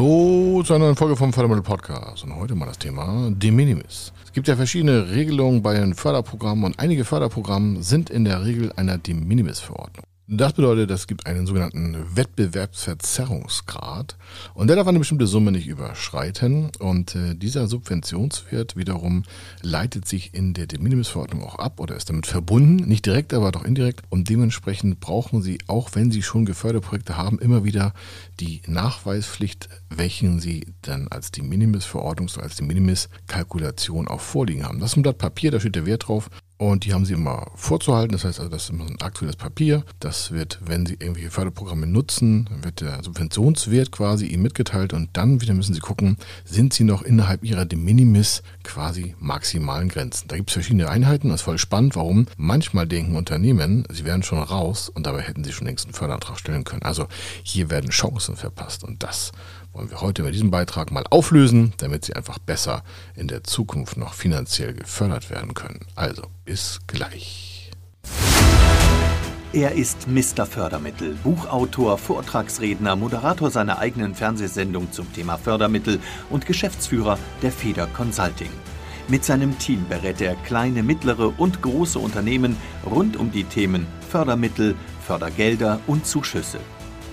Hallo zu einer neuen Folge vom Fördermittel Podcast und heute mal das Thema De Minimis. Es gibt ja verschiedene Regelungen bei den Förderprogrammen und einige Förderprogramme sind in der Regel einer De Minimis Verordnung. Das bedeutet, es gibt einen sogenannten Wettbewerbsverzerrungsgrad. Und der darf eine bestimmte Summe nicht überschreiten. Und äh, dieser Subventionswert wiederum leitet sich in der De Minimis Verordnung auch ab oder ist damit verbunden, nicht direkt, aber doch indirekt. Und dementsprechend brauchen Sie, auch wenn Sie schon geförderte Projekte haben, immer wieder die Nachweispflicht, welchen Sie dann als De Minimis Verordnung, so als De Minimis Kalkulation auch vorliegen haben. Das ist ein Blatt Papier, da steht der Wert drauf und die haben sie immer vorzuhalten. Das heißt also, das ist immer ein aktuelles Papier. Das wird, wenn sie irgendwelche Förderprogramme nutzen, wird der Subventionswert quasi ihnen mitgeteilt und dann wieder müssen sie gucken, sind sie noch innerhalb ihrer de minimis quasi maximalen Grenzen. Da gibt es verschiedene Einheiten. Das ist voll spannend. Warum? Manchmal denken Unternehmen, sie wären schon raus und dabei hätten sie schon längst einen Förderantrag stellen können. Also hier werden Chancen verpasst und das wollen wir heute bei diesem Beitrag mal auflösen, damit sie einfach besser in der Zukunft noch finanziell gefördert werden können. Also, bis gleich. Er ist Mr. Fördermittel, Buchautor, Vortragsredner, Moderator seiner eigenen Fernsehsendung zum Thema Fördermittel und Geschäftsführer der Feder Consulting. Mit seinem Team berät er kleine, mittlere und große Unternehmen rund um die Themen Fördermittel, Fördergelder und Zuschüsse.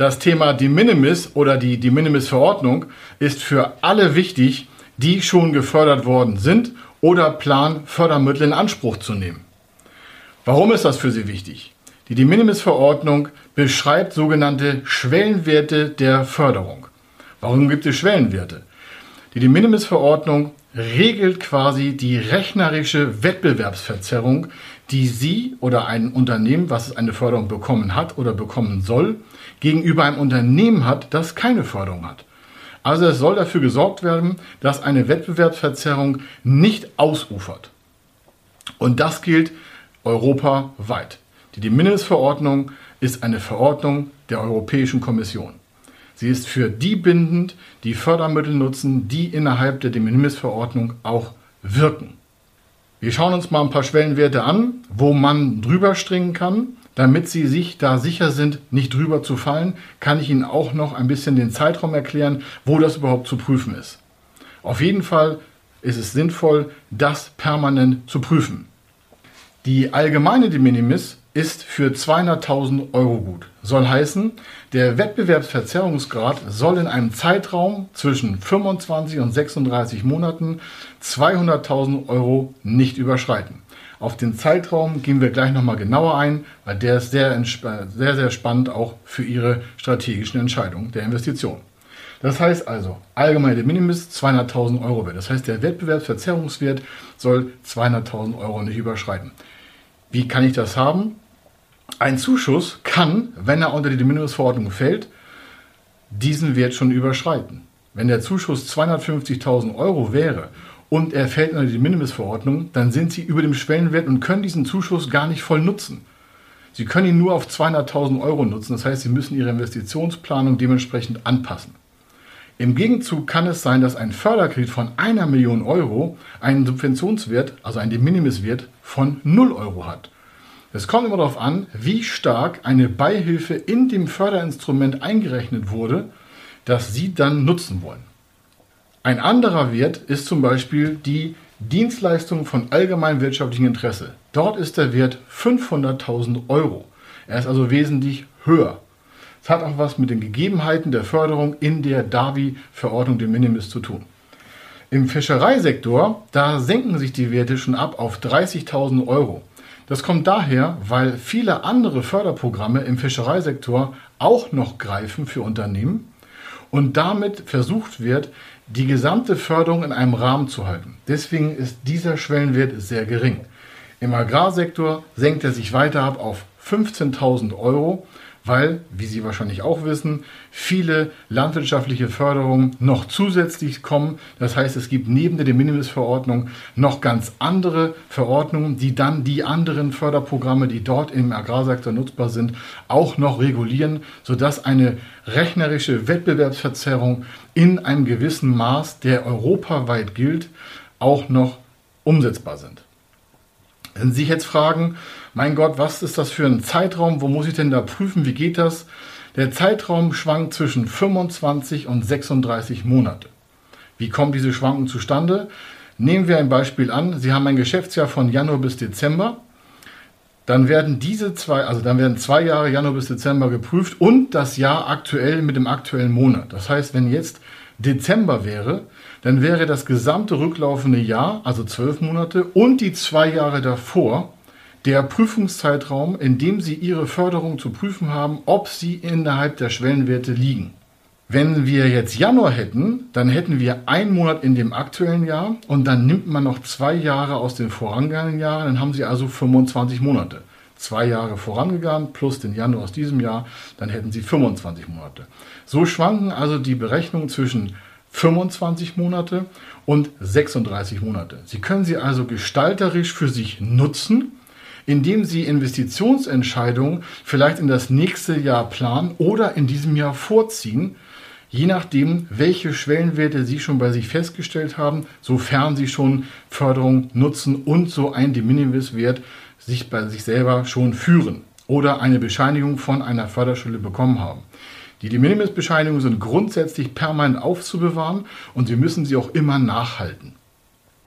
Das Thema De Minimis oder die De Minimis Verordnung ist für alle wichtig, die schon gefördert worden sind oder planen, Fördermittel in Anspruch zu nehmen. Warum ist das für Sie wichtig? Die De Minimis Verordnung beschreibt sogenannte Schwellenwerte der Förderung. Warum gibt es Schwellenwerte? Die De Minimis Verordnung regelt quasi die rechnerische Wettbewerbsverzerrung, die Sie oder ein Unternehmen, was eine Förderung bekommen hat oder bekommen soll, gegenüber einem Unternehmen hat, das keine Förderung hat. Also es soll dafür gesorgt werden, dass eine Wettbewerbsverzerrung nicht ausufert. Und das gilt europaweit. Die De Minimis-Verordnung ist eine Verordnung der Europäischen Kommission. Sie ist für die bindend, die Fördermittel nutzen, die innerhalb der De Minimis-Verordnung auch wirken. Wir schauen uns mal ein paar Schwellenwerte an, wo man drüber stringen kann. Damit Sie sich da sicher sind, nicht drüber zu fallen, kann ich Ihnen auch noch ein bisschen den Zeitraum erklären, wo das überhaupt zu prüfen ist. Auf jeden Fall ist es sinnvoll, das permanent zu prüfen. Die allgemeine De Minimis ist für 200.000 Euro gut. Soll heißen, der Wettbewerbsverzerrungsgrad soll in einem Zeitraum zwischen 25 und 36 Monaten 200.000 Euro nicht überschreiten. Auf den Zeitraum gehen wir gleich nochmal genauer ein, weil der ist sehr, sehr, sehr spannend auch für Ihre strategischen Entscheidungen der Investition. Das heißt also, allgemeine de Minimis 200.000 Euro wert. Das heißt, der Wettbewerbsverzerrungswert soll 200.000 Euro nicht überschreiten. Wie kann ich das haben? Ein Zuschuss kann, wenn er unter die De Minimis-Verordnung fällt, diesen Wert schon überschreiten. Wenn der Zuschuss 250.000 Euro wäre und er fällt unter die Minimis-Verordnung, dann sind Sie über dem Schwellenwert und können diesen Zuschuss gar nicht voll nutzen. Sie können ihn nur auf 200.000 Euro nutzen, das heißt, Sie müssen Ihre Investitionsplanung dementsprechend anpassen. Im Gegenzug kann es sein, dass ein Förderkredit von einer Million Euro einen Subventionswert, also einen De Minimis-Wert von 0 Euro hat. Es kommt immer darauf an, wie stark eine Beihilfe in dem Förderinstrument eingerechnet wurde, das Sie dann nutzen wollen. Ein anderer Wert ist zum Beispiel die Dienstleistung von allgemeinem wirtschaftlichem Interesse. Dort ist der Wert 500.000 Euro. Er ist also wesentlich höher. Es hat auch was mit den Gegebenheiten der Förderung in der DAVI-Verordnung de Minimis zu tun. Im Fischereisektor, da senken sich die Werte schon ab auf 30.000 Euro. Das kommt daher, weil viele andere Förderprogramme im Fischereisektor auch noch greifen für Unternehmen und damit versucht wird, die gesamte Förderung in einem Rahmen zu halten. Deswegen ist dieser Schwellenwert sehr gering. Im Agrarsektor senkt er sich weiter ab auf 15.000 Euro weil, wie Sie wahrscheinlich auch wissen, viele landwirtschaftliche Förderungen noch zusätzlich kommen. Das heißt, es gibt neben der De Minimis-Verordnung noch ganz andere Verordnungen, die dann die anderen Förderprogramme, die dort im Agrarsektor nutzbar sind, auch noch regulieren, sodass eine rechnerische Wettbewerbsverzerrung in einem gewissen Maß, der europaweit gilt, auch noch umsetzbar sind. Wenn Sie sich jetzt fragen, mein Gott, was ist das für ein Zeitraum? Wo muss ich denn da prüfen? Wie geht das? Der Zeitraum schwankt zwischen 25 und 36 Monate. Wie kommt diese Schwankung zustande? Nehmen wir ein Beispiel an. Sie haben ein Geschäftsjahr von Januar bis Dezember. Dann werden diese zwei, also dann werden zwei Jahre Januar bis Dezember geprüft und das Jahr aktuell mit dem aktuellen Monat. Das heißt, wenn jetzt Dezember wäre, dann wäre das gesamte rücklaufende Jahr, also zwölf Monate und die zwei Jahre davor, der Prüfungszeitraum, in dem Sie Ihre Förderung zu prüfen haben, ob sie innerhalb der Schwellenwerte liegen. Wenn wir jetzt Januar hätten, dann hätten wir einen Monat in dem aktuellen Jahr und dann nimmt man noch zwei Jahre aus den vorangegangenen Jahren, dann haben Sie also 25 Monate. Zwei Jahre vorangegangen plus den Januar aus diesem Jahr, dann hätten Sie 25 Monate. So schwanken also die Berechnungen zwischen 25 Monate und 36 Monate. Sie können sie also gestalterisch für sich nutzen indem Sie Investitionsentscheidungen vielleicht in das nächste Jahr planen oder in diesem Jahr vorziehen, je nachdem, welche Schwellenwerte Sie schon bei sich festgestellt haben, sofern Sie schon Förderung nutzen und so ein De Minimis-Wert sich bei sich selber schon führen oder eine Bescheinigung von einer Förderstelle bekommen haben. Die De Minimis-Bescheinigungen sind grundsätzlich permanent aufzubewahren und Sie müssen sie auch immer nachhalten.